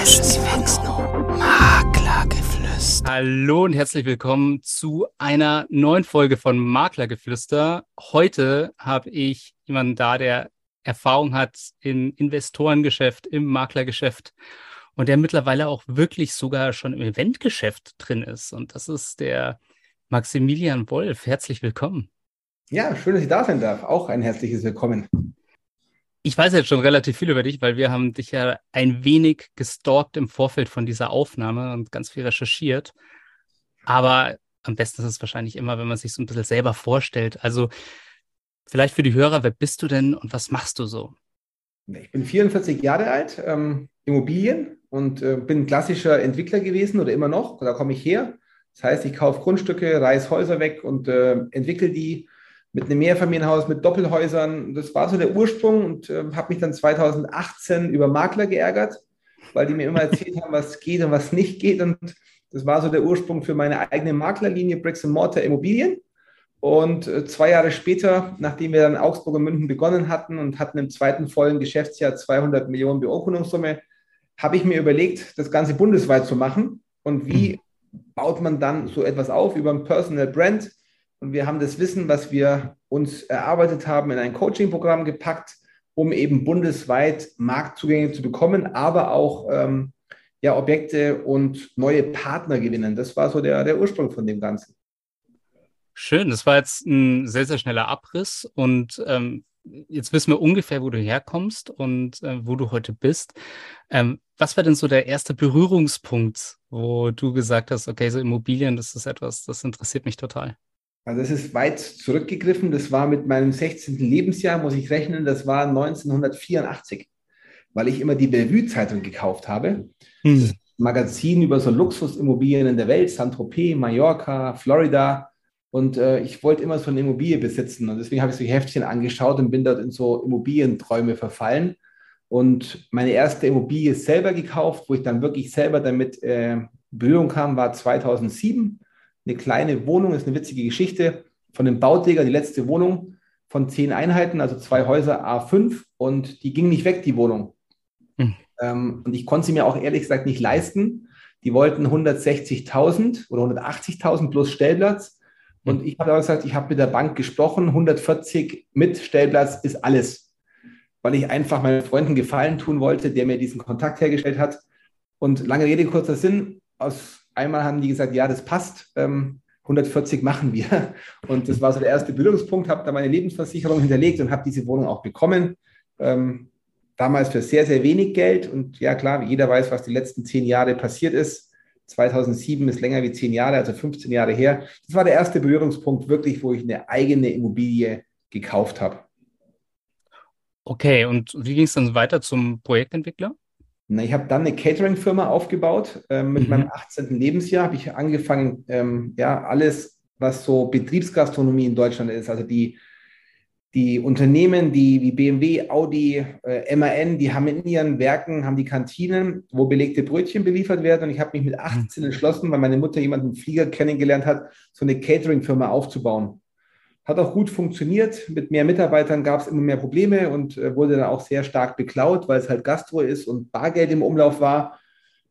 Maklergeflüster. Hallo und herzlich willkommen zu einer neuen Folge von Maklergeflüster. Heute habe ich jemanden da, der Erfahrung hat im Investorengeschäft, im Maklergeschäft und der mittlerweile auch wirklich sogar schon im Eventgeschäft drin ist. Und das ist der Maximilian Wolf. Herzlich willkommen. Ja, schön, dass ich da sein darf. Auch ein herzliches Willkommen. Ich weiß jetzt schon relativ viel über dich, weil wir haben dich ja ein wenig gestalkt im Vorfeld von dieser Aufnahme und ganz viel recherchiert. Aber am besten ist es wahrscheinlich immer, wenn man sich so ein bisschen selber vorstellt. Also vielleicht für die Hörer, wer bist du denn und was machst du so? Ich bin 44 Jahre alt, ähm, Immobilien und äh, bin klassischer Entwickler gewesen oder immer noch. Da komme ich her. Das heißt, ich kaufe Grundstücke, reiße Häuser weg und äh, entwickle die mit einem Mehrfamilienhaus, mit Doppelhäusern. Das war so der Ursprung und äh, habe mich dann 2018 über Makler geärgert, weil die mir immer erzählt haben, was geht und was nicht geht. Und das war so der Ursprung für meine eigene Maklerlinie Bricks Mortar Immobilien. Und äh, zwei Jahre später, nachdem wir dann Augsburg und München begonnen hatten und hatten im zweiten vollen Geschäftsjahr 200 Millionen Beurkundungssumme, habe ich mir überlegt, das Ganze bundesweit zu machen. Und wie baut man dann so etwas auf über ein Personal Brand? Und wir haben das Wissen, was wir uns erarbeitet haben, in ein Coaching-Programm gepackt, um eben bundesweit Marktzugänge zu bekommen, aber auch ähm, ja, Objekte und neue Partner gewinnen. Das war so der, der Ursprung von dem Ganzen. Schön, das war jetzt ein sehr, sehr schneller Abriss und ähm, jetzt wissen wir ungefähr, wo du herkommst und äh, wo du heute bist. Ähm, was war denn so der erste Berührungspunkt, wo du gesagt hast, okay, so Immobilien, das ist etwas, das interessiert mich total? Also es ist weit zurückgegriffen. Das war mit meinem 16. Lebensjahr, muss ich rechnen, das war 1984, weil ich immer die Bellevue-Zeitung gekauft habe. Hm. Magazin über so Luxusimmobilien in der Welt, Saint-Tropez, Mallorca, Florida. Und äh, ich wollte immer so eine Immobilie besitzen. Und deswegen habe ich so Heftchen angeschaut und bin dort in so Immobilienträume verfallen. Und meine erste Immobilie selber gekauft, wo ich dann wirklich selber damit äh, Berührung kam, war 2007 eine kleine Wohnung, ist eine witzige Geschichte, von dem Bauträger, die letzte Wohnung von zehn Einheiten, also zwei Häuser A5 und die ging nicht weg, die Wohnung. Hm. Ähm, und ich konnte sie mir auch ehrlich gesagt nicht leisten. Die wollten 160.000 oder 180.000 plus Stellplatz. Und hm. ich habe gesagt, ich habe mit der Bank gesprochen, 140 mit Stellplatz ist alles. Weil ich einfach meinen Freunden Gefallen tun wollte, der mir diesen Kontakt hergestellt hat. Und lange Rede, kurzer Sinn, aus einmal haben die gesagt, ja, das passt, ähm, 140 machen wir. Und das war so der erste Bildungspunkt, habe da meine Lebensversicherung hinterlegt und habe diese Wohnung auch bekommen. Ähm, damals für sehr, sehr wenig Geld. Und ja, klar, jeder weiß, was die letzten zehn Jahre passiert ist. 2007 ist länger wie zehn Jahre, also 15 Jahre her. Das war der erste Berührungspunkt wirklich, wo ich eine eigene Immobilie gekauft habe. Okay, und wie ging es dann weiter zum Projektentwickler? Na, ich habe dann eine Catering-Firma aufgebaut. Ähm, mit mhm. meinem 18. Lebensjahr habe ich angefangen, ähm, ja, alles, was so Betriebsgastronomie in Deutschland ist, also die, die Unternehmen, die wie BMW, Audi, äh, MAN, die haben in ihren Werken, haben die Kantinen, wo belegte Brötchen beliefert werden. Und ich habe mich mit 18 mhm. entschlossen, weil meine Mutter jemanden Flieger kennengelernt hat, so eine Catering-Firma aufzubauen. Hat auch gut funktioniert. Mit mehr Mitarbeitern gab es immer mehr Probleme und äh, wurde dann auch sehr stark beklaut, weil es halt Gastro ist und Bargeld im Umlauf war.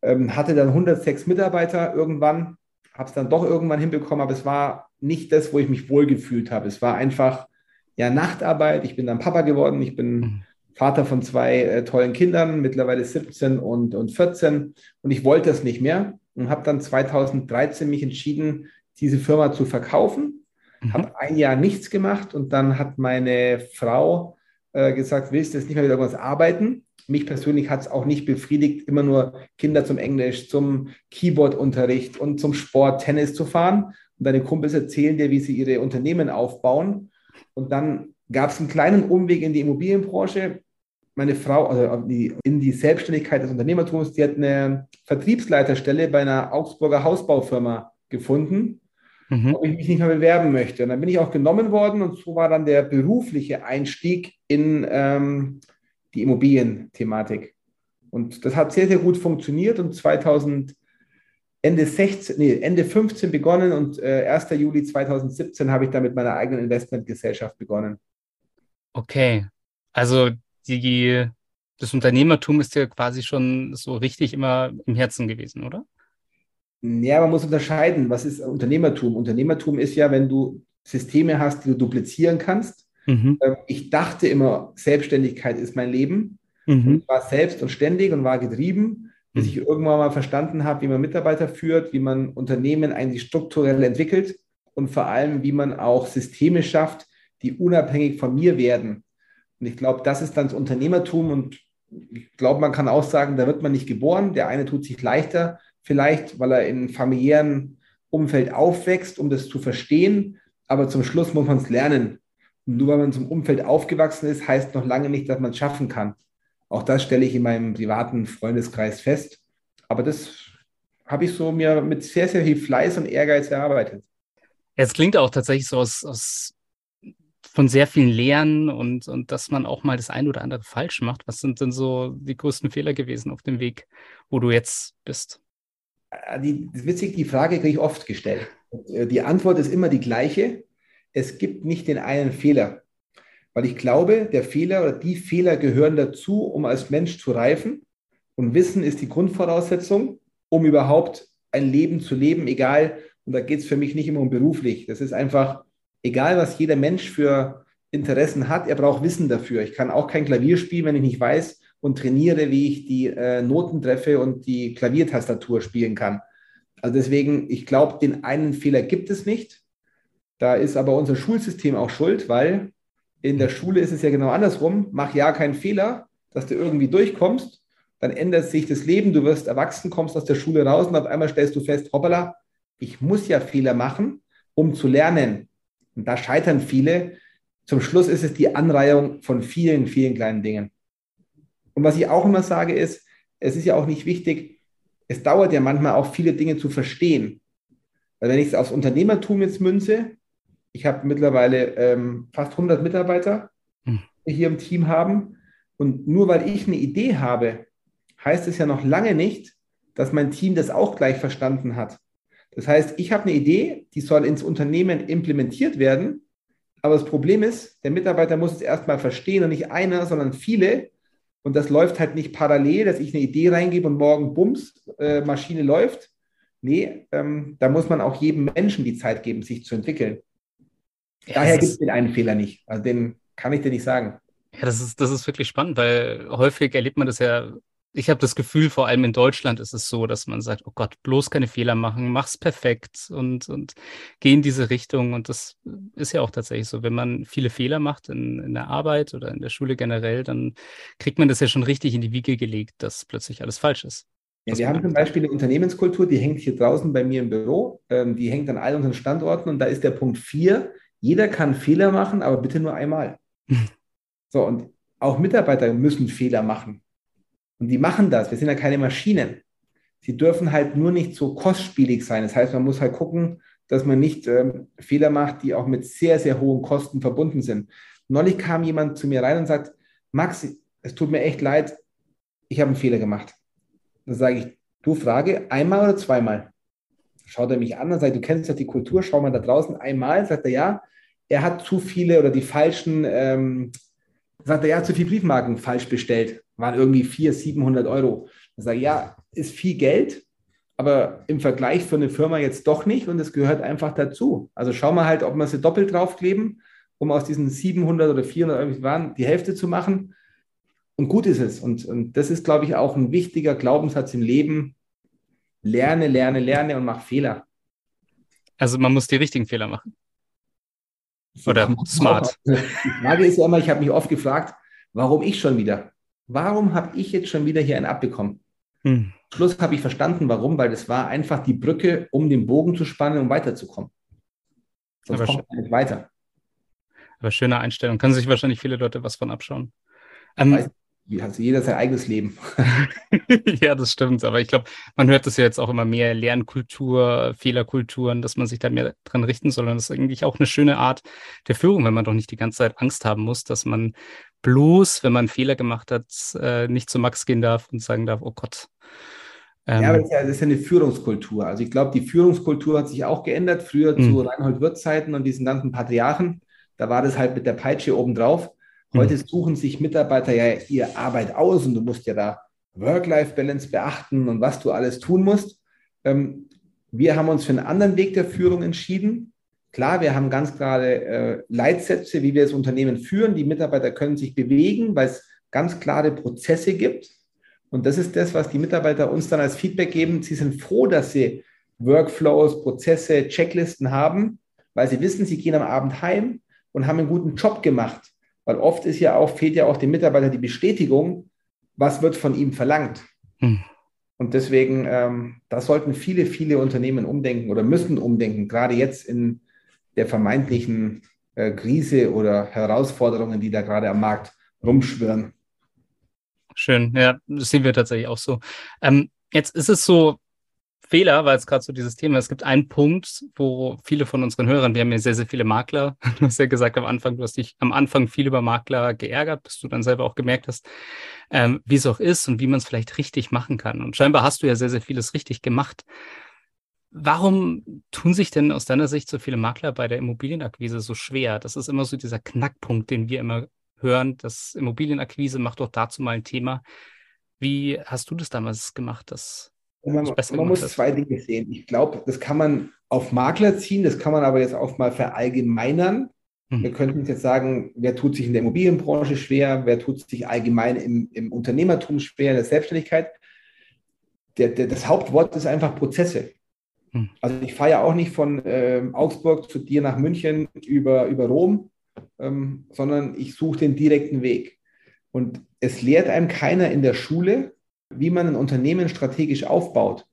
Ähm, hatte dann 106 Mitarbeiter irgendwann, habe es dann doch irgendwann hinbekommen, aber es war nicht das, wo ich mich wohlgefühlt habe. Es war einfach ja Nachtarbeit. Ich bin dann Papa geworden. Ich bin mhm. Vater von zwei äh, tollen Kindern, mittlerweile 17 und, und 14. Und ich wollte das nicht mehr und habe dann 2013 mich entschieden, diese Firma zu verkaufen Mhm. Habe ein Jahr nichts gemacht und dann hat meine Frau äh, gesagt, willst du jetzt nicht mehr wieder irgendwas arbeiten? Mich persönlich hat es auch nicht befriedigt, immer nur Kinder zum Englisch, zum Keyboard-Unterricht und zum Sport, Tennis zu fahren. Und deine Kumpels erzählen dir, wie sie ihre Unternehmen aufbauen. Und dann gab es einen kleinen Umweg in die Immobilienbranche. Meine Frau, also in die Selbstständigkeit des Unternehmertums, die hat eine Vertriebsleiterstelle bei einer Augsburger Hausbaufirma gefunden mhm. ob ich mich nicht mehr bewerben möchte. Und dann bin ich auch genommen worden und so war dann der berufliche Einstieg in ähm, die Immobilienthematik. Und das hat sehr, sehr gut funktioniert und 2000 Ende 16, nee, Ende 15 begonnen und äh, 1. Juli 2017 habe ich dann mit meiner eigenen Investmentgesellschaft begonnen. Okay, also die das Unternehmertum ist ja quasi schon so richtig immer im Herzen gewesen, oder? Ja, man muss unterscheiden, was ist Unternehmertum? Unternehmertum ist ja, wenn du Systeme hast, die du duplizieren kannst. Mhm. Ähm, ich dachte immer, Selbstständigkeit ist mein Leben. Mhm. Ich war selbst und ständig und war getrieben, bis mhm. ich irgendwann mal verstanden habe, wie man Mitarbeiter führt, wie man Unternehmen eigentlich strukturell entwickelt und vor allem, wie man auch Systeme schafft, die unabhängig von mir werden. Und ich glaube, das ist dann das Unternehmertum und ich glaube, man kann auch sagen, da wird man nicht geboren. Der eine tut sich leichter, vielleicht, weil er in einem familiären Umfeld aufwächst, um das zu verstehen. Aber zum Schluss muss man es lernen. Und nur weil man zum Umfeld aufgewachsen ist, heißt noch lange nicht, dass man es schaffen kann. Auch das stelle ich in meinem privaten Freundeskreis fest. Aber das habe ich so mir mit sehr, sehr viel Fleiß und Ehrgeiz erarbeitet. Es klingt auch tatsächlich so aus, aus von sehr vielen Lehren und, und dass man auch mal das eine oder andere falsch macht. Was sind denn so die größten Fehler gewesen auf dem Weg, wo du jetzt bist? Äh, die, witzig, die Frage kriege ich oft gestellt. Äh, die Antwort ist immer die gleiche. Es gibt nicht den einen Fehler. Weil ich glaube, der Fehler oder die Fehler gehören dazu, um als Mensch zu reifen. Und Wissen ist die Grundvoraussetzung, um überhaupt ein Leben zu leben, egal, und da geht es für mich nicht immer um beruflich. Das ist einfach, egal was jeder Mensch für Interessen hat, er braucht Wissen dafür. Ich kann auch kein Klavier spielen, wenn ich nicht weiß, und trainiere, wie ich die äh, Noten treffe und die Klaviertastatur spielen kann. Also deswegen, ich glaube, den einen Fehler gibt es nicht. Da ist aber unser Schulsystem auch schuld, weil in der Schule ist es ja genau andersrum. Mach ja keinen Fehler, dass du irgendwie durchkommst. Dann ändert sich das Leben, du wirst erwachsen, kommst aus der Schule raus und auf einmal stellst du fest, hoppala, ich muss ja Fehler machen, um zu lernen. Und da scheitern viele. Zum Schluss ist es die Anreihung von vielen, vielen kleinen Dingen. Und was ich auch immer sage ist, es ist ja auch nicht wichtig, es dauert ja manchmal auch viele Dinge zu verstehen. Weil wenn ich es aufs Unternehmertum jetzt münze, ich habe mittlerweile ähm, fast 100 Mitarbeiter, hm. die hier im Team haben. Und nur weil ich eine Idee habe, heißt es ja noch lange nicht, dass mein Team das auch gleich verstanden hat. Das heißt, ich habe eine Idee, die soll ins Unternehmen implementiert werden. Aber das Problem ist, der Mitarbeiter muss es erstmal verstehen und nicht einer, sondern viele. Und das läuft halt nicht parallel, dass ich eine Idee reingebe und morgen bums, äh, Maschine läuft. Nee, ähm, da muss man auch jedem Menschen die Zeit geben, sich zu entwickeln. Ja, Daher gibt es den einen Fehler nicht. Also den kann ich dir nicht sagen. Ja, das ist, das ist wirklich spannend, weil häufig erlebt man das ja. Ich habe das Gefühl, vor allem in Deutschland ist es so, dass man sagt, oh Gott, bloß keine Fehler machen, mach's perfekt und, und geh in diese Richtung. Und das ist ja auch tatsächlich so. Wenn man viele Fehler macht in, in der Arbeit oder in der Schule generell, dann kriegt man das ja schon richtig in die Wiege gelegt, dass plötzlich alles falsch ist. Ja, wir haben zum Beispiel eine Unternehmenskultur, die hängt hier draußen bei mir im Büro. Ähm, die hängt an all unseren Standorten und da ist der Punkt 4, jeder kann Fehler machen, aber bitte nur einmal. so, und auch Mitarbeiter müssen Fehler machen. Und die machen das. Wir sind ja keine Maschinen. Sie dürfen halt nur nicht so kostspielig sein. Das heißt, man muss halt gucken, dass man nicht ähm, Fehler macht, die auch mit sehr, sehr hohen Kosten verbunden sind. Neulich kam jemand zu mir rein und sagt, Max, es tut mir echt leid, ich habe einen Fehler gemacht. Dann sage ich, du Frage, einmal oder zweimal? Schaut er mich an und sagt, du kennst ja die Kultur, schau mal da draußen einmal, sagt er, ja, er hat zu viele oder die falschen, ähm, sagt er, hat zu viele Briefmarken falsch bestellt, waren irgendwie 400, 700 Euro. Dann sage ich, ja, ist viel Geld, aber im Vergleich für eine Firma jetzt doch nicht und es gehört einfach dazu. Also schau mal halt, ob wir sie doppelt draufkleben, um aus diesen 700 oder 400 Euro waren, die Hälfte zu machen. Und gut ist es. Und, und das ist, glaube ich, auch ein wichtiger Glaubenssatz im Leben. Lerne, lerne, lerne und mach Fehler. Also man muss die richtigen Fehler machen. Oder smart. Die Frage ist ja immer, ich habe mich oft gefragt, warum ich schon wieder? Warum habe ich jetzt schon wieder hier einen abbekommen? Hm. Schluss habe ich verstanden, warum, weil das war einfach die Brücke, um den Bogen zu spannen, um weiterzukommen. Sonst Aber kommt man nicht weiter. Aber schöne Einstellung. Können sich wahrscheinlich viele Leute was von abschauen. Ähm, hat jeder sein eigenes Leben. ja, das stimmt. Aber ich glaube, man hört das ja jetzt auch immer mehr Lernkultur, Fehlerkulturen, dass man sich da mehr dran richten soll. Und das ist eigentlich auch eine schöne Art der Führung, wenn man doch nicht die ganze Zeit Angst haben muss, dass man bloß, wenn man Fehler gemacht hat, äh, nicht zu Max gehen darf und sagen darf, oh Gott. Ähm, ja, aber das ist ja, eine Führungskultur. Also ich glaube, die Führungskultur hat sich auch geändert. Früher zu hm. Reinhold Wirth Zeiten und diesen ganzen Patriarchen, da war das halt mit der Peitsche obendrauf. Heute mhm. suchen sich Mitarbeiter ja ihre Arbeit aus und du musst ja da Work-Life-Balance beachten und was du alles tun musst. Ähm, wir haben uns für einen anderen Weg der Führung entschieden. Klar, wir haben ganz klare äh, Leitsätze, wie wir das Unternehmen führen. Die Mitarbeiter können sich bewegen, weil es ganz klare Prozesse gibt. Und das ist das, was die Mitarbeiter uns dann als Feedback geben. Sie sind froh, dass sie Workflows, Prozesse, Checklisten haben, weil sie wissen, sie gehen am Abend heim und haben einen guten Job gemacht. Weil oft ist ja auch, fehlt ja auch dem Mitarbeiter die Bestätigung, was wird von ihm verlangt. Hm. Und deswegen, ähm, da sollten viele, viele Unternehmen umdenken oder müssen umdenken, gerade jetzt in der vermeintlichen äh, Krise oder Herausforderungen, die da gerade am Markt rumschwirren. Schön, ja, das sehen wir tatsächlich auch so. Ähm, jetzt ist es so, Fehler, weil es gerade so dieses Thema. Es gibt einen Punkt, wo viele von unseren Hörern, wir haben ja sehr, sehr viele Makler. Du hast ja gesagt am Anfang, du hast dich am Anfang viel über Makler geärgert, bis du dann selber auch gemerkt hast, ähm, wie es auch ist und wie man es vielleicht richtig machen kann. Und scheinbar hast du ja sehr, sehr vieles richtig gemacht. Warum tun sich denn aus deiner Sicht so viele Makler bei der Immobilienakquise so schwer? Das ist immer so dieser Knackpunkt, den wir immer hören. Das Immobilienakquise macht doch dazu mal ein Thema. Wie hast du das damals gemacht, das man, man muss hast. zwei Dinge sehen. Ich glaube, das kann man auf Makler ziehen, das kann man aber jetzt auch mal verallgemeinern. Hm. Wir könnten jetzt sagen, wer tut sich in der Immobilienbranche schwer, wer tut sich allgemein im, im Unternehmertum schwer, in der Selbstständigkeit. Der, der, das Hauptwort ist einfach Prozesse. Hm. Also ich fahre ja auch nicht von äh, Augsburg zu dir nach München über, über Rom, ähm, sondern ich suche den direkten Weg. Und es lehrt einem keiner in der Schule, wie man ein Unternehmen strategisch aufbaut.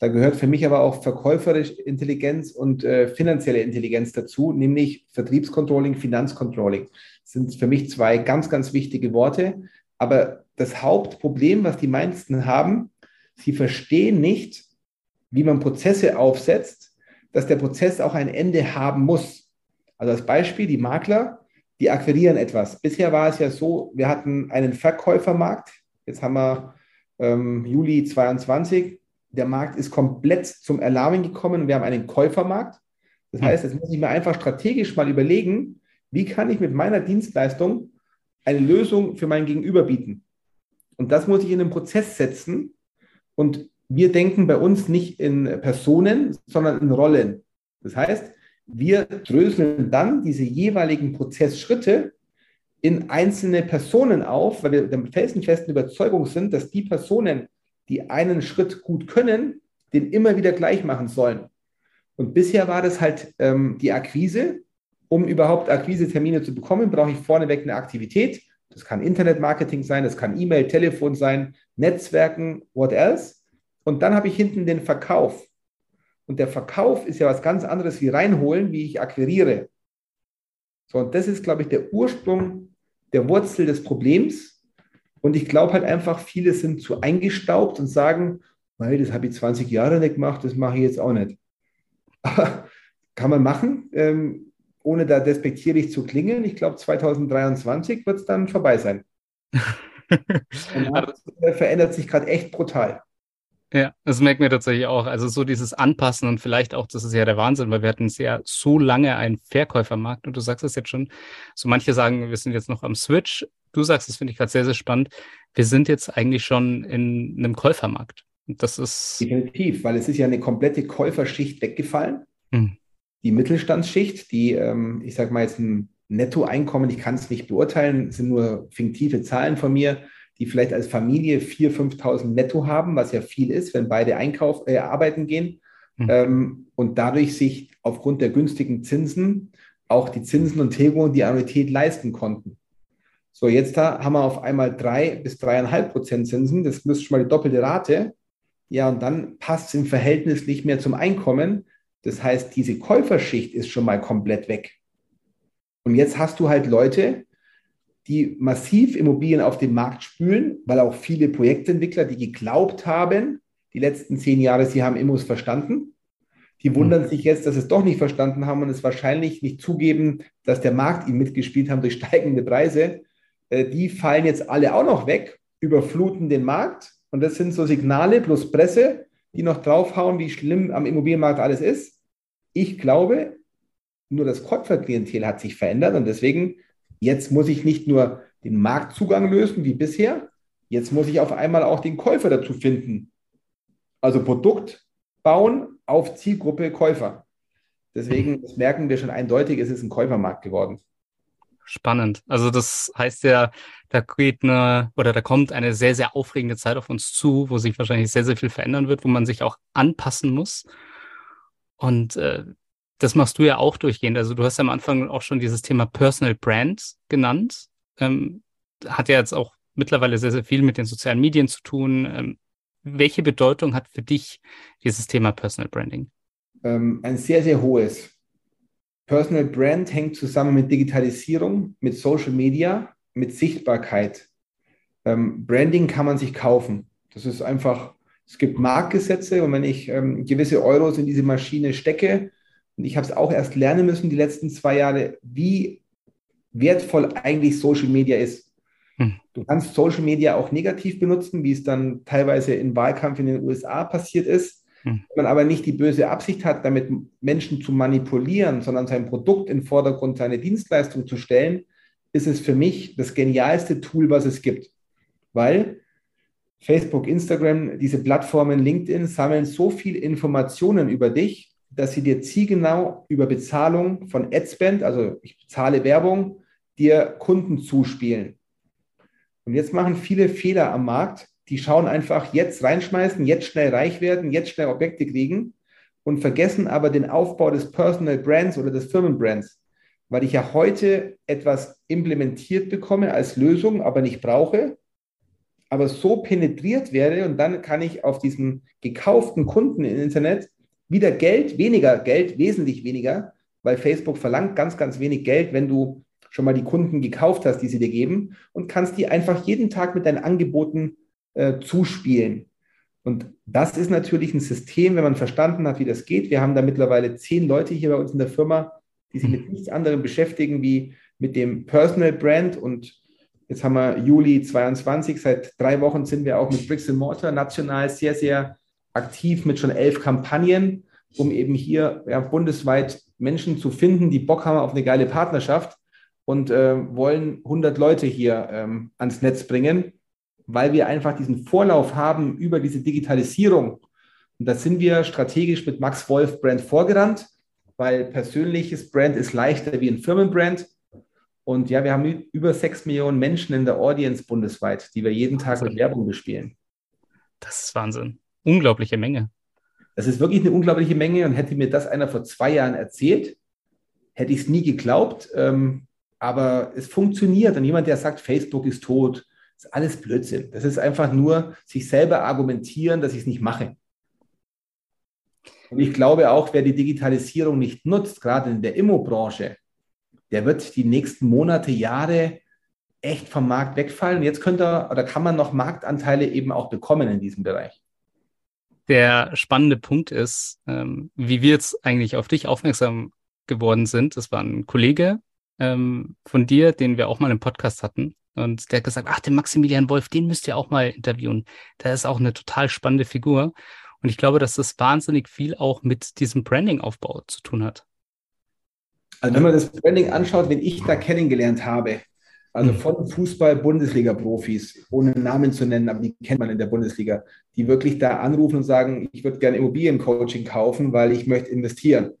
Da gehört für mich aber auch verkäuferische Intelligenz und äh, finanzielle Intelligenz dazu, nämlich Vertriebscontrolling, Finanzcontrolling. Das sind für mich zwei ganz, ganz wichtige Worte. Aber das Hauptproblem, was die meisten haben, sie verstehen nicht, wie man Prozesse aufsetzt, dass der Prozess auch ein Ende haben muss. Also als Beispiel, die Makler, die akquirieren etwas. Bisher war es ja so, wir hatten einen Verkäufermarkt. Jetzt haben wir ähm, Juli 22. Der Markt ist komplett zum Erlahmen gekommen. Wir haben einen Käufermarkt. Das heißt, jetzt muss ich mir einfach strategisch mal überlegen, wie kann ich mit meiner Dienstleistung eine Lösung für mein Gegenüber bieten. Und das muss ich in einen Prozess setzen. Und wir denken bei uns nicht in Personen, sondern in Rollen. Das heißt, wir dröseln dann diese jeweiligen Prozessschritte in einzelne Personen auf, weil wir der felsenfesten Überzeugung sind, dass die Personen, die einen Schritt gut können, den immer wieder gleich machen sollen. Und bisher war das halt ähm, die Akquise. Um überhaupt Akquise-Termine zu bekommen, brauche ich vorneweg eine Aktivität. Das kann Internetmarketing sein, das kann E-Mail, Telefon sein, Netzwerken, what else. Und dann habe ich hinten den Verkauf. Und der Verkauf ist ja was ganz anderes wie reinholen, wie ich akquiriere. So, und das ist, glaube ich, der Ursprung der Wurzel des Problems. Und ich glaube halt einfach, viele sind zu eingestaubt und sagen, weil das habe ich 20 Jahre nicht gemacht, das mache ich jetzt auch nicht. Aber kann man machen, ähm, ohne da despektierlich zu klingen. Ich glaube, 2023 wird es dann vorbei sein. und das verändert sich gerade echt brutal. Ja, das merken wir tatsächlich auch. Also so dieses Anpassen und vielleicht auch, das ist ja der Wahnsinn, weil wir hatten sehr so lange einen Verkäufermarkt und du sagst es jetzt schon. So manche sagen, wir sind jetzt noch am Switch. Du sagst, das finde ich gerade sehr, sehr spannend. Wir sind jetzt eigentlich schon in einem Käufermarkt. Und das ist. Definitiv, weil es ist ja eine komplette Käuferschicht weggefallen. Hm. Die Mittelstandsschicht, die, ähm, ich sage mal jetzt ein Nettoeinkommen, ich kann es nicht beurteilen, sind nur fiktive Zahlen von mir die vielleicht als Familie 4.000, 5.000 netto haben, was ja viel ist, wenn beide Einkauf, äh, arbeiten gehen mhm. ähm, und dadurch sich aufgrund der günstigen Zinsen auch die Zinsen und Tilgungen die Annuität leisten konnten. So, jetzt da haben wir auf einmal drei bis dreieinhalb Prozent Zinsen. Das müsste schon mal die doppelte Rate. Ja, und dann passt es im Verhältnis nicht mehr zum Einkommen. Das heißt, diese Käuferschicht ist schon mal komplett weg. Und jetzt hast du halt Leute, die massiv Immobilien auf den Markt spülen, weil auch viele Projektentwickler, die geglaubt haben, die letzten zehn Jahre, sie haben Immos verstanden, die wundern mhm. sich jetzt, dass sie es doch nicht verstanden haben und es wahrscheinlich nicht zugeben, dass der Markt ihnen mitgespielt haben durch steigende Preise. Äh, die fallen jetzt alle auch noch weg, überfluten den Markt. Und das sind so Signale plus Presse, die noch draufhauen, wie schlimm am Immobilienmarkt alles ist. Ich glaube, nur das Käuferklientel hat sich verändert und deswegen Jetzt muss ich nicht nur den Marktzugang lösen wie bisher, jetzt muss ich auf einmal auch den Käufer dazu finden. Also Produkt bauen auf Zielgruppe Käufer. Deswegen merken wir schon eindeutig, es ist ein Käufermarkt geworden. Spannend. Also das heißt ja, da geht eine oder da kommt eine sehr, sehr aufregende Zeit auf uns zu, wo sich wahrscheinlich sehr, sehr viel verändern wird, wo man sich auch anpassen muss. Und äh, das machst du ja auch durchgehend. Also du hast ja am Anfang auch schon dieses Thema Personal Brand genannt. Ähm, hat ja jetzt auch mittlerweile sehr, sehr viel mit den sozialen Medien zu tun. Ähm, welche Bedeutung hat für dich dieses Thema Personal Branding? Ähm, ein sehr, sehr hohes. Personal Brand hängt zusammen mit Digitalisierung, mit Social Media, mit Sichtbarkeit. Ähm, Branding kann man sich kaufen. Das ist einfach, es gibt Marktgesetze und wenn ich ähm, gewisse Euros in diese Maschine stecke, und ich habe es auch erst lernen müssen die letzten zwei Jahre, wie wertvoll eigentlich Social Media ist. Hm. Du kannst Social Media auch negativ benutzen, wie es dann teilweise im Wahlkampf in den USA passiert ist. Hm. Wenn man aber nicht die böse Absicht hat, damit Menschen zu manipulieren, sondern sein Produkt in den Vordergrund, seine Dienstleistung zu stellen, ist es für mich das genialste Tool, was es gibt. Weil Facebook, Instagram, diese Plattformen, LinkedIn sammeln so viel Informationen über dich, dass sie dir zielgenau über Bezahlung von Adspend, also ich bezahle Werbung, dir Kunden zuspielen. Und jetzt machen viele Fehler am Markt. Die schauen einfach jetzt reinschmeißen, jetzt schnell reich werden, jetzt schnell Objekte kriegen und vergessen aber den Aufbau des Personal Brands oder des Firmenbrands, weil ich ja heute etwas implementiert bekomme als Lösung, aber nicht brauche, aber so penetriert werde und dann kann ich auf diesen gekauften Kunden im Internet wieder Geld, weniger Geld, wesentlich weniger, weil Facebook verlangt ganz, ganz wenig Geld, wenn du schon mal die Kunden gekauft hast, die sie dir geben und kannst die einfach jeden Tag mit deinen Angeboten äh, zuspielen. Und das ist natürlich ein System, wenn man verstanden hat, wie das geht. Wir haben da mittlerweile zehn Leute hier bei uns in der Firma, die sich mit nichts anderem beschäftigen wie mit dem Personal Brand. Und jetzt haben wir Juli 22, seit drei Wochen sind wir auch mit Bricks Mortar national sehr, sehr aktiv mit schon elf Kampagnen, um eben hier ja, bundesweit Menschen zu finden, die Bock haben auf eine geile Partnerschaft und äh, wollen 100 Leute hier ähm, ans Netz bringen, weil wir einfach diesen Vorlauf haben über diese Digitalisierung. Und da sind wir strategisch mit Max Wolf Brand vorgerannt, weil persönliches Brand ist leichter wie ein Firmenbrand. Und ja, wir haben über sechs Millionen Menschen in der Audience bundesweit, die wir jeden Tag mit Werbung bespielen. Das ist Wahnsinn unglaubliche Menge. Das ist wirklich eine unglaubliche Menge und hätte mir das einer vor zwei Jahren erzählt, hätte ich es nie geglaubt. Ähm, aber es funktioniert. Und jemand, der sagt, Facebook ist tot, ist alles Blödsinn. Das ist einfach nur sich selber argumentieren, dass ich es nicht mache. Und ich glaube auch, wer die Digitalisierung nicht nutzt, gerade in der Immobranche, der wird die nächsten Monate, Jahre echt vom Markt wegfallen. Jetzt könnte oder kann man noch Marktanteile eben auch bekommen in diesem Bereich der spannende Punkt ist, ähm, wie wir jetzt eigentlich auf dich aufmerksam geworden sind. Das war ein Kollege ähm, von dir, den wir auch mal im Podcast hatten. Und der hat gesagt, ach, den Maximilian Wolf, den müsst ihr auch mal interviewen. Der ist auch eine total spannende Figur. Und ich glaube, dass das wahnsinnig viel auch mit diesem Branding-Aufbau zu tun hat. Also wenn man das Branding anschaut, wenn ich da kennengelernt habe, also mhm. von Fußball-Bundesliga-Profis, ohne Namen zu nennen, aber die kennt man in der Bundesliga, die wirklich da anrufen und sagen, ich würde gerne Immobiliencoaching kaufen, weil ich möchte investieren.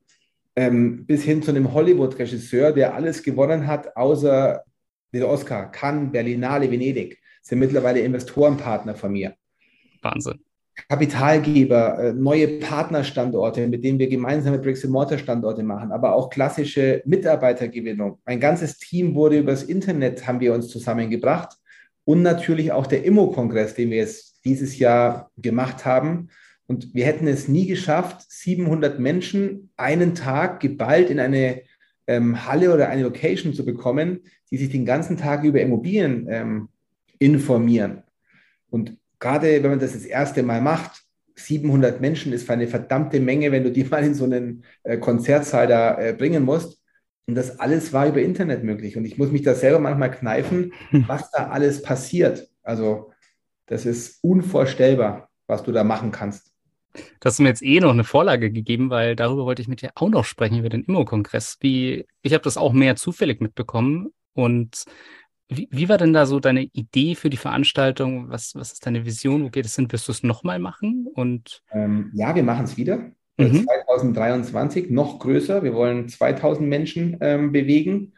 Ähm, bis hin zu einem Hollywood-Regisseur, der alles gewonnen hat, außer den Oscar, Cannes, Berlinale, Venedig, sind mittlerweile Investorenpartner von mir. Wahnsinn. Kapitalgeber, äh, neue Partnerstandorte, mit denen wir gemeinsame Bricks Mortar Standorte machen, aber auch klassische Mitarbeitergewinnung. Ein ganzes Team wurde übers Internet, haben wir uns zusammengebracht und natürlich auch der Immo-Kongress, den wir jetzt dieses Jahr gemacht haben. Und wir hätten es nie geschafft, 700 Menschen einen Tag geballt in eine ähm, Halle oder eine Location zu bekommen, die sich den ganzen Tag über Immobilien ähm, informieren. Und gerade wenn man das das erste Mal macht, 700 Menschen ist für eine verdammte Menge, wenn du die mal in so einen äh, Konzertsaal da äh, bringen musst. Und das alles war über Internet möglich. Und ich muss mich da selber manchmal kneifen, was da alles passiert. Also das ist unvorstellbar, was du da machen kannst. Du hast mir jetzt eh noch eine Vorlage gegeben, weil darüber wollte ich mit dir auch noch sprechen, über den Immo-Kongress. ich habe das auch mehr zufällig mitbekommen Und wie, wie, war denn da so deine Idee für die Veranstaltung? Was, was ist deine Vision? Wo geht es hin? Wirst du es nochmal machen? Und ähm, ja, wir machen es wieder. Mhm. 2023 noch größer. Wir wollen 2000 Menschen ähm, bewegen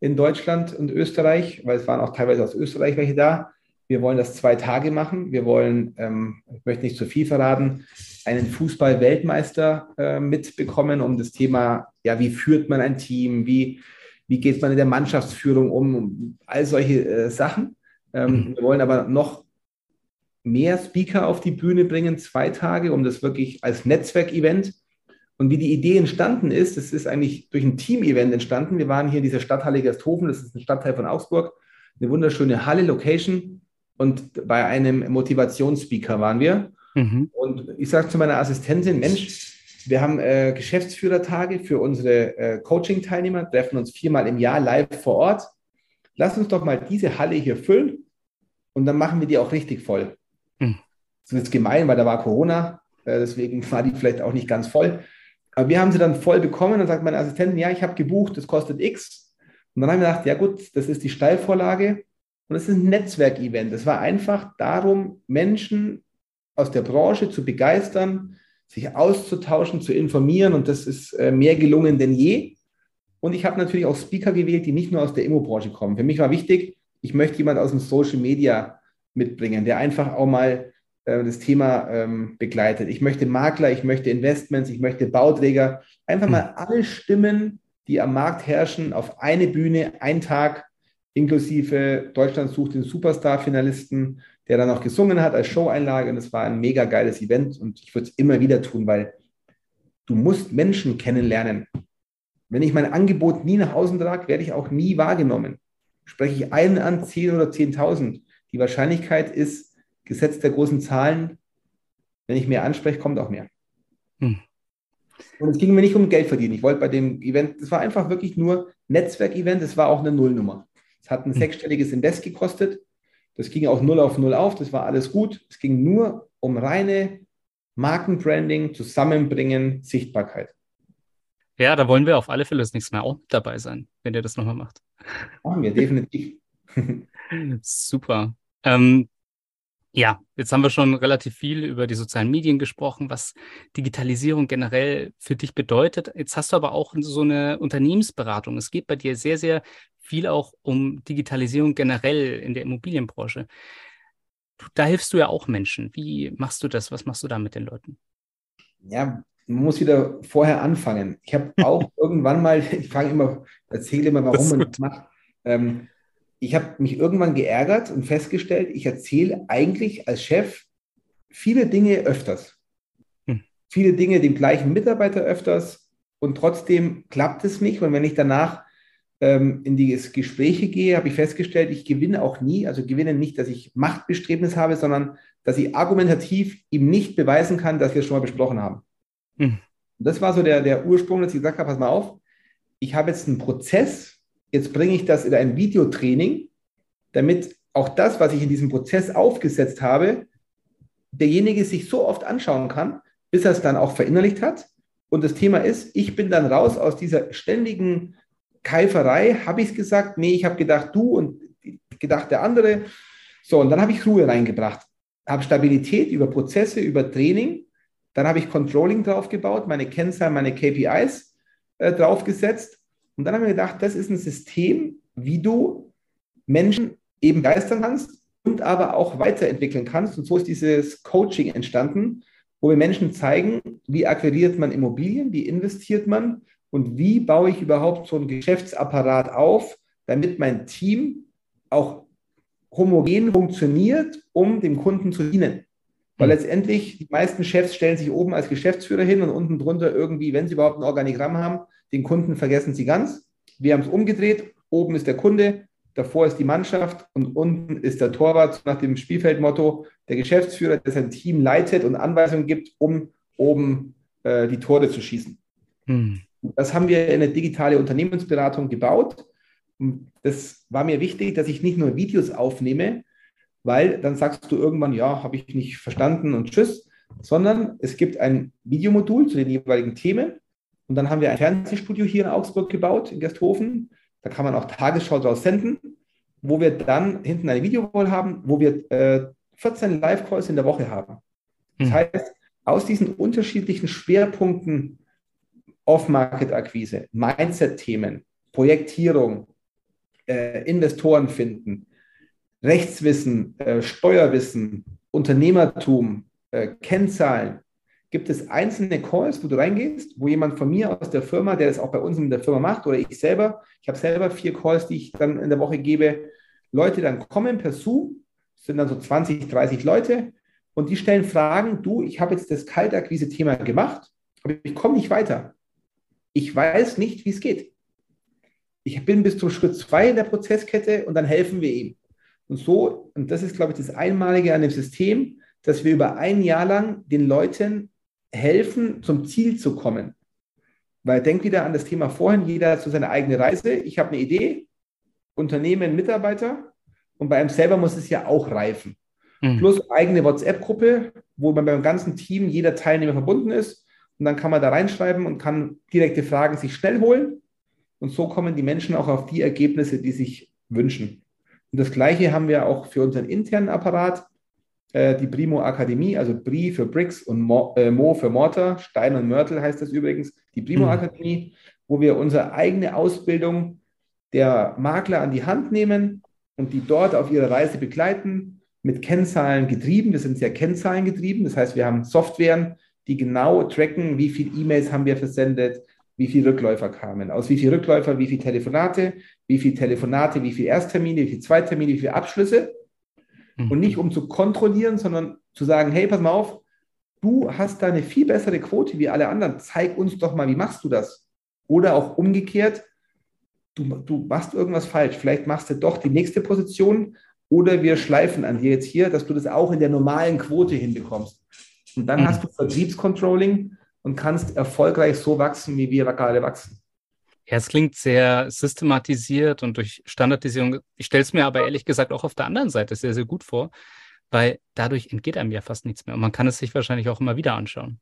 in Deutschland und Österreich, weil es waren auch teilweise aus Österreich welche da. Wir wollen das zwei Tage machen. Wir wollen, ähm, ich möchte nicht zu viel verraten, einen Fußball-Weltmeister äh, mitbekommen, um das Thema, ja, wie führt man ein Team, wie, wie geht man in der Mannschaftsführung um, all solche äh, Sachen. Ähm, mhm. Wir wollen aber noch mehr Speaker auf die Bühne bringen, zwei Tage, um das wirklich als Netzwerkevent. Und wie die Idee entstanden ist, es ist eigentlich durch ein Team-Event entstanden. Wir waren hier in dieser Stadthalle Gersthofen, das ist ein Stadtteil von Augsburg, eine wunderschöne Halle, Location. Und bei einem Motivationsspeaker waren wir. Mhm. Und ich sage zu meiner Assistentin, Mensch, wir haben äh, Geschäftsführertage für unsere äh, Coaching-Teilnehmer, treffen uns viermal im Jahr live vor Ort. Lass uns doch mal diese Halle hier füllen und dann machen wir die auch richtig voll. Mhm. Das ist jetzt gemein, weil da war Corona, äh, deswegen war die vielleicht auch nicht ganz voll. Aber wir haben sie dann voll bekommen und sagt meine Assistentin, ja, ich habe gebucht, das kostet X. Und dann haben wir gedacht, ja gut, das ist die Steilvorlage und es ist ein Netzwerkevent. Es war einfach darum, Menschen aus der Branche zu begeistern, sich auszutauschen, zu informieren und das ist äh, mehr gelungen denn je. Und ich habe natürlich auch Speaker gewählt, die nicht nur aus der Immobranche kommen. Für mich war wichtig, ich möchte jemand aus dem Social Media mitbringen, der einfach auch mal äh, das Thema ähm, begleitet. Ich möchte Makler, ich möchte Investments, ich möchte Bauträger. Einfach mal alle Stimmen, die am Markt herrschen, auf eine Bühne, ein Tag, inklusive Deutschland sucht den Superstar-Finalisten, der dann auch gesungen hat als Show-Einlage. Und es war ein mega geiles Event und ich würde es immer wieder tun, weil du musst Menschen kennenlernen. Wenn ich mein Angebot nie nach außen trage, werde ich auch nie wahrgenommen. Spreche ich einen an, zehn oder zehntausend. Die Wahrscheinlichkeit ist, Gesetz der großen Zahlen, wenn ich mehr anspreche, kommt auch mehr. Hm. Und es ging mir nicht um Geld verdienen. Ich wollte bei dem Event, es war einfach wirklich nur Netzwerk-Event, es war auch eine Nullnummer. Es hat ein hm. sechsstelliges Invest gekostet. Das ging auch null auf null auf, das war alles gut. Es ging nur um reine Markenbranding, Zusammenbringen, Sichtbarkeit. Ja, da wollen wir auf alle Fälle das nächste Mal auch dabei sein, wenn ihr das nochmal macht. Machen wir, definitiv. Super. Ähm, ja, jetzt haben wir schon relativ viel über die sozialen Medien gesprochen, was Digitalisierung generell für dich bedeutet. Jetzt hast du aber auch so eine Unternehmensberatung. Es geht bei dir sehr, sehr viel auch um Digitalisierung generell in der Immobilienbranche. Da hilfst du ja auch Menschen. Wie machst du das? Was machst du da mit den Leuten? Ja, man muss wieder vorher anfangen. Ich habe auch irgendwann mal, ich fange immer, erzähle immer, warum man das macht. Ähm, ich habe mich irgendwann geärgert und festgestellt, ich erzähle eigentlich als Chef viele Dinge öfters. Hm. Viele Dinge dem gleichen Mitarbeiter öfters und trotzdem klappt es nicht. Und wenn ich danach ähm, in die Gespräche gehe, habe ich festgestellt, ich gewinne auch nie. Also gewinne nicht, dass ich Machtbestrebnis habe, sondern dass ich argumentativ ihm nicht beweisen kann, dass wir es schon mal besprochen haben. Hm. Und das war so der, der Ursprung, dass ich gesagt habe, pass mal auf, ich habe jetzt einen Prozess, Jetzt bringe ich das in ein Videotraining, damit auch das, was ich in diesem Prozess aufgesetzt habe, derjenige sich so oft anschauen kann, bis er es dann auch verinnerlicht hat. Und das Thema ist, ich bin dann raus aus dieser ständigen Keiferei. Habe ich es gesagt? Nee, ich habe gedacht, du und gedacht, der andere. So, und dann habe ich Ruhe reingebracht. Habe Stabilität über Prozesse, über Training. Dann habe ich Controlling draufgebaut, meine Kennzahlen, meine KPIs äh, draufgesetzt. Und dann haben wir gedacht, das ist ein System, wie du Menschen eben begeistern kannst und aber auch weiterentwickeln kannst. Und so ist dieses Coaching entstanden, wo wir Menschen zeigen, wie akquiriert man Immobilien, wie investiert man und wie baue ich überhaupt so einen Geschäftsapparat auf, damit mein Team auch homogen funktioniert, um dem Kunden zu dienen. Weil hm. letztendlich die meisten Chefs stellen sich oben als Geschäftsführer hin und unten drunter irgendwie, wenn sie überhaupt ein Organigramm haben, den Kunden vergessen sie ganz. Wir haben es umgedreht. Oben ist der Kunde, davor ist die Mannschaft und unten ist der Torwart nach dem Spielfeldmotto der Geschäftsführer, der sein Team leitet und Anweisungen gibt, um oben äh, die Tore zu schießen. Hm. Das haben wir in eine digitale Unternehmensberatung gebaut. Und das war mir wichtig, dass ich nicht nur Videos aufnehme, weil dann sagst du irgendwann, ja, habe ich nicht verstanden und tschüss, sondern es gibt ein Videomodul zu den jeweiligen Themen und dann haben wir ein Fernsehstudio hier in Augsburg gebaut, in Gersthofen. Da kann man auch Tagesschau draus senden, wo wir dann hinten eine Videowall haben, wo wir äh, 14 Live-Calls in der Woche haben. Das hm. heißt, aus diesen unterschiedlichen Schwerpunkten Off-Market-Akquise, Mindset-Themen, Projektierung, äh, Investoren finden, Rechtswissen, äh, Steuerwissen, Unternehmertum, äh, Kennzahlen, gibt es einzelne Calls, wo du reingehst, wo jemand von mir aus der Firma, der das auch bei uns in der Firma macht, oder ich selber, ich habe selber vier Calls, die ich dann in der Woche gebe, Leute dann kommen per Zoom, sind dann so 20, 30 Leute, und die stellen Fragen, du, ich habe jetzt das Kaltakquise-Thema gemacht, aber ich komme nicht weiter. Ich weiß nicht, wie es geht. Ich bin bis zum Schritt zwei in der Prozesskette und dann helfen wir ihm. Und so, und das ist, glaube ich, das Einmalige an dem System, dass wir über ein Jahr lang den Leuten helfen, zum Ziel zu kommen. Weil denk wieder an das Thema vorhin, jeder hat so seine eigene Reise. Ich habe eine Idee, Unternehmen, Mitarbeiter und bei einem selber muss es ja auch reifen. Mhm. Plus eigene WhatsApp-Gruppe, wo man beim ganzen Team jeder Teilnehmer verbunden ist und dann kann man da reinschreiben und kann direkte Fragen sich schnell holen. Und so kommen die Menschen auch auf die Ergebnisse, die sich wünschen. Und das Gleiche haben wir auch für unseren internen Apparat, die Primo Akademie, also Bri für Bricks und Mo, äh, Mo für Mortar, Stein und Mörtel heißt das übrigens, die Primo mhm. Akademie, wo wir unsere eigene Ausbildung der Makler an die Hand nehmen und die dort auf ihrer Reise begleiten, mit Kennzahlen getrieben. Wir sind sehr Kennzahlen getrieben. Das heißt, wir haben Softwaren, die genau tracken, wie viele E-Mails haben wir versendet, wie viele Rückläufer kamen, aus wie viele Rückläufer, wie viele Telefonate, wie viele Telefonate, wie viele Ersttermine, wie viele Zweitermine, wie viele Abschlüsse. Mhm. Und nicht um zu kontrollieren, sondern zu sagen, hey, pass mal auf, du hast da eine viel bessere Quote wie alle anderen, zeig uns doch mal, wie machst du das? Oder auch umgekehrt, du, du machst irgendwas falsch, vielleicht machst du doch die nächste Position oder wir schleifen an dir jetzt hier, dass du das auch in der normalen Quote hinbekommst. Und dann mhm. hast du Vertriebscontrolling und kannst erfolgreich so wachsen, wie wir gerade wachsen. Ja, es klingt sehr systematisiert und durch Standardisierung. Ich stelle es mir aber ehrlich gesagt auch auf der anderen Seite sehr, sehr gut vor, weil dadurch entgeht einem ja fast nichts mehr. Und man kann es sich wahrscheinlich auch immer wieder anschauen.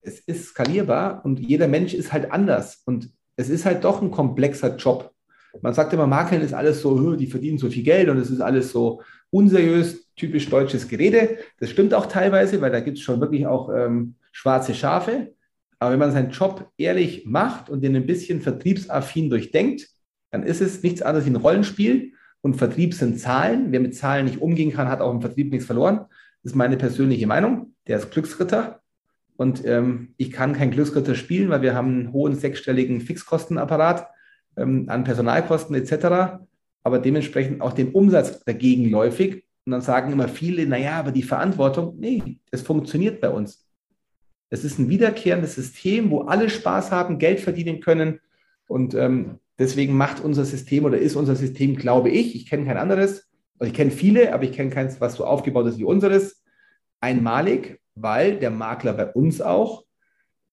Es ist skalierbar und jeder Mensch ist halt anders. Und es ist halt doch ein komplexer Job. Man sagt immer, Makeln ist alles so, die verdienen so viel Geld und es ist alles so unseriös, typisch deutsches Gerede. Das stimmt auch teilweise, weil da gibt es schon wirklich auch ähm, schwarze Schafe. Aber wenn man seinen Job ehrlich macht und den ein bisschen vertriebsaffin durchdenkt, dann ist es nichts anderes wie ein Rollenspiel. Und Vertrieb sind Zahlen. Wer mit Zahlen nicht umgehen kann, hat auch im Vertrieb nichts verloren. Das ist meine persönliche Meinung. Der ist Glücksritter. Und ähm, ich kann kein Glücksritter spielen, weil wir haben einen hohen sechsstelligen Fixkostenapparat ähm, an Personalkosten etc., aber dementsprechend auch den Umsatz dagegenläufig. Und dann sagen immer viele, naja, aber die Verantwortung, nee, es funktioniert bei uns. Es ist ein wiederkehrendes System, wo alle Spaß haben, Geld verdienen können. Und ähm, deswegen macht unser System oder ist unser System, glaube ich, ich kenne kein anderes, also ich kenne viele, aber ich kenne keins, was so aufgebaut ist wie unseres, einmalig, weil der Makler bei uns auch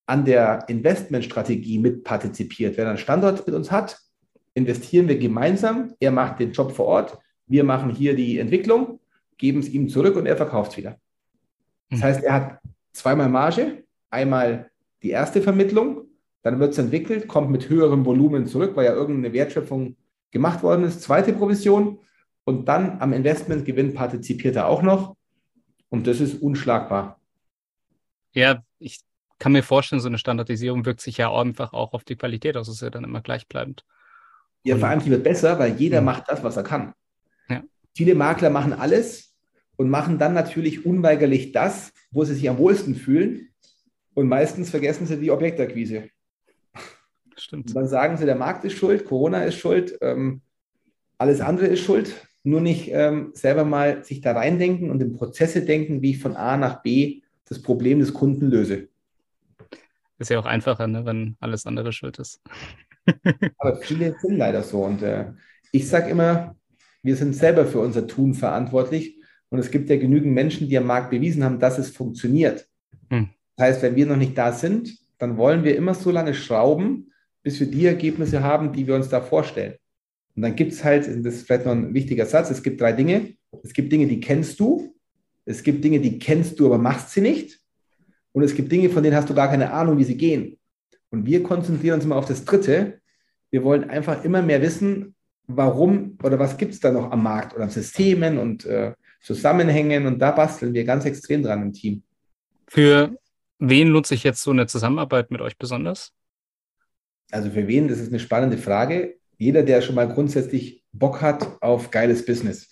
an der Investmentstrategie mitpartizipiert. Wer einen Standort mit uns hat, investieren wir gemeinsam. Er macht den Job vor Ort. Wir machen hier die Entwicklung, geben es ihm zurück und er verkauft es wieder. Das mhm. heißt, er hat zweimal Marge, einmal die erste Vermittlung, dann wird es entwickelt, kommt mit höherem Volumen zurück, weil ja irgendeine Wertschöpfung gemacht worden ist, zweite Provision und dann am Investmentgewinn partizipiert er auch noch und das ist unschlagbar. Ja, ich kann mir vorstellen, so eine Standardisierung wirkt sich ja einfach auch auf die Qualität aus. Es ist ja dann immer gleichbleibend. Ja, vor allem die wird besser, weil jeder mhm. macht das, was er kann. Ja. Viele Makler machen alles und machen dann natürlich unweigerlich das, wo sie sich am wohlsten fühlen. Und meistens vergessen sie die Objektakquise. Stimmt. Und dann sagen sie, der Markt ist schuld, Corona ist schuld, ähm, alles andere ist schuld. Nur nicht ähm, selber mal sich da reindenken und in Prozesse denken, wie ich von A nach B das Problem des Kunden löse. Ist ja auch einfacher, ne, wenn alles andere schuld ist. Aber viele sind leider so. Und äh, ich sage immer, wir sind selber für unser Tun verantwortlich. Und es gibt ja genügend Menschen, die am Markt bewiesen haben, dass es funktioniert. Hm. Das heißt, wenn wir noch nicht da sind, dann wollen wir immer so lange schrauben, bis wir die Ergebnisse haben, die wir uns da vorstellen. Und dann gibt es halt, das ist vielleicht noch ein wichtiger Satz, es gibt drei Dinge. Es gibt Dinge, die kennst du. Es gibt Dinge, die kennst du, aber machst sie nicht. Und es gibt Dinge, von denen hast du gar keine Ahnung, wie sie gehen. Und wir konzentrieren uns immer auf das Dritte. wir wollen einfach immer mehr wissen, warum oder was gibt es da noch am Markt oder an Systemen und äh, Zusammenhängen und da basteln wir ganz extrem dran im Team. Für wen lohnt sich jetzt so eine Zusammenarbeit mit euch besonders? Also für wen, das ist eine spannende Frage. Jeder, der schon mal grundsätzlich Bock hat auf geiles Business.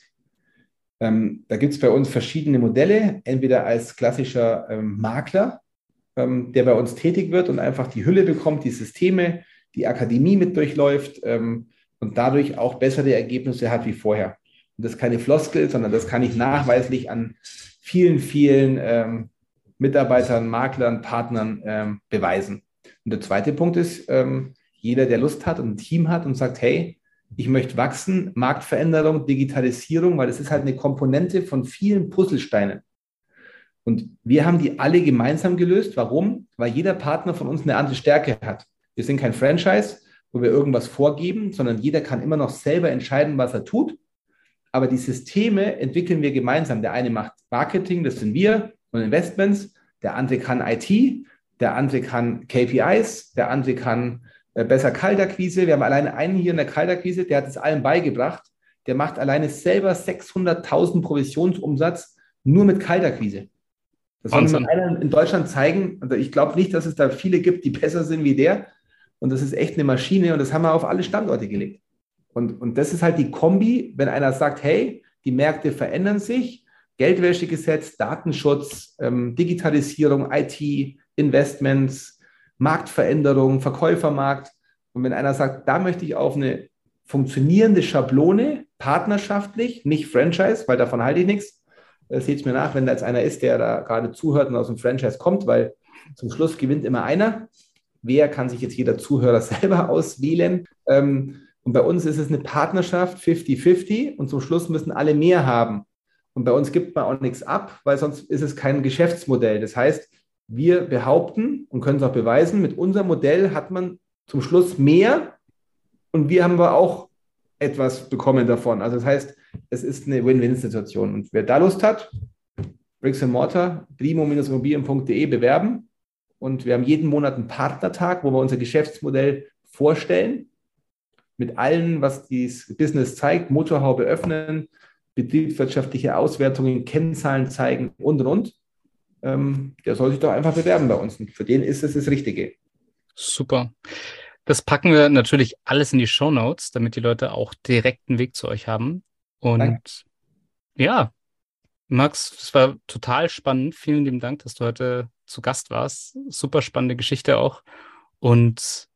Ähm, da gibt es bei uns verschiedene Modelle, entweder als klassischer ähm, Makler, ähm, der bei uns tätig wird und einfach die Hülle bekommt, die Systeme, die Akademie mit durchläuft ähm, und dadurch auch bessere Ergebnisse hat wie vorher. Und das ist keine Floskel, sondern das kann ich nachweislich an vielen, vielen ähm, Mitarbeitern, Maklern, Partnern ähm, beweisen. Und der zweite Punkt ist, ähm, jeder, der Lust hat und ein Team hat und sagt, hey, ich möchte wachsen, Marktveränderung, Digitalisierung, weil das ist halt eine Komponente von vielen Puzzlesteinen. Und wir haben die alle gemeinsam gelöst. Warum? Weil jeder Partner von uns eine andere Stärke hat. Wir sind kein Franchise, wo wir irgendwas vorgeben, sondern jeder kann immer noch selber entscheiden, was er tut. Aber die Systeme entwickeln wir gemeinsam. Der eine macht Marketing, das sind wir, und Investments. Der andere kann IT, der andere kann KPIs, der andere kann äh, besser Kaltakquise. Wir haben alleine einen hier in der Kaltakquise, der hat es allen beigebracht. Der macht alleine selber 600.000 Provisionsumsatz nur mit Kaltakquise. Das soll mir einer in Deutschland zeigen. Also ich glaube nicht, dass es da viele gibt, die besser sind wie der. Und das ist echt eine Maschine und das haben wir auf alle Standorte gelegt. Und, und das ist halt die Kombi, wenn einer sagt, hey, die Märkte verändern sich, Geldwäschegesetz, Datenschutz, ähm, Digitalisierung, IT, Investments, Marktveränderung, Verkäufermarkt. Und wenn einer sagt, da möchte ich auf eine funktionierende Schablone, partnerschaftlich, nicht Franchise, weil davon halte ich nichts. Äh, Seht es mir nach, wenn da jetzt einer ist, der da gerade zuhört und aus dem Franchise kommt, weil zum Schluss gewinnt immer einer. Wer kann sich jetzt jeder Zuhörer selber auswählen? Ähm, und bei uns ist es eine Partnerschaft 50-50 und zum Schluss müssen alle mehr haben. Und bei uns gibt man auch nichts ab, weil sonst ist es kein Geschäftsmodell. Das heißt, wir behaupten und können es auch beweisen, mit unserem Modell hat man zum Schluss mehr und wir haben aber auch etwas bekommen davon. Also das heißt, es ist eine Win-Win-Situation. Und wer da Lust hat, Bricks and Mortar, primo-immobilien.de bewerben. Und wir haben jeden Monat einen Partnertag, wo wir unser Geschäftsmodell vorstellen. Mit allen, was dieses Business zeigt, Motorhaube öffnen, betriebswirtschaftliche Auswertungen, Kennzahlen zeigen und und und. Ähm, der soll sich doch einfach bewerben bei uns. Und für den ist es das Richtige. Super. Das packen wir natürlich alles in die Show Notes, damit die Leute auch direkten Weg zu euch haben. Und Danke. ja, Max, es war total spannend. Vielen lieben Dank, dass du heute zu Gast warst. Super spannende Geschichte auch. Und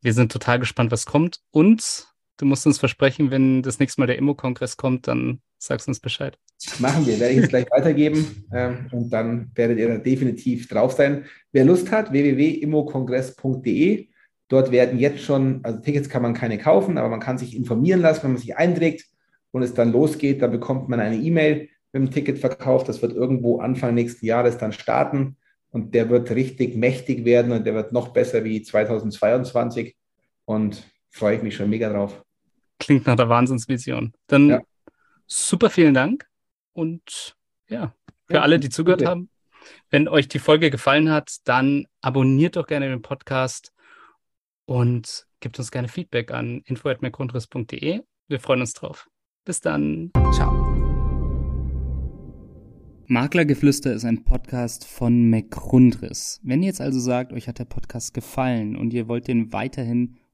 wir sind total gespannt, was kommt. Und du musst uns versprechen, wenn das nächste Mal der Immo-Kongress kommt, dann sagst du uns Bescheid. Machen wir, werde ich jetzt gleich weitergeben ähm, und dann werdet ihr da definitiv drauf sein. Wer Lust hat, www.immokongress.de. Dort werden jetzt schon, also Tickets kann man keine kaufen, aber man kann sich informieren lassen, wenn man sich einträgt und es dann losgeht, dann bekommt man eine E-Mail mit dem Ticketverkauf. Das wird irgendwo Anfang nächsten Jahres dann starten und der wird richtig mächtig werden und der wird noch besser wie 2022 und freue ich mich schon mega drauf. Klingt nach der Wahnsinnsvision. Dann ja. super vielen Dank und ja, für ja, alle, die zugehört bitte. haben. Wenn euch die Folge gefallen hat, dann abonniert doch gerne den Podcast und gebt uns gerne Feedback an info.mergrundriss.de. Wir freuen uns drauf. Bis dann. Ciao. Maklergeflüster ist ein Podcast von McGrundriss. Wenn ihr jetzt also sagt, euch hat der Podcast gefallen und ihr wollt den weiterhin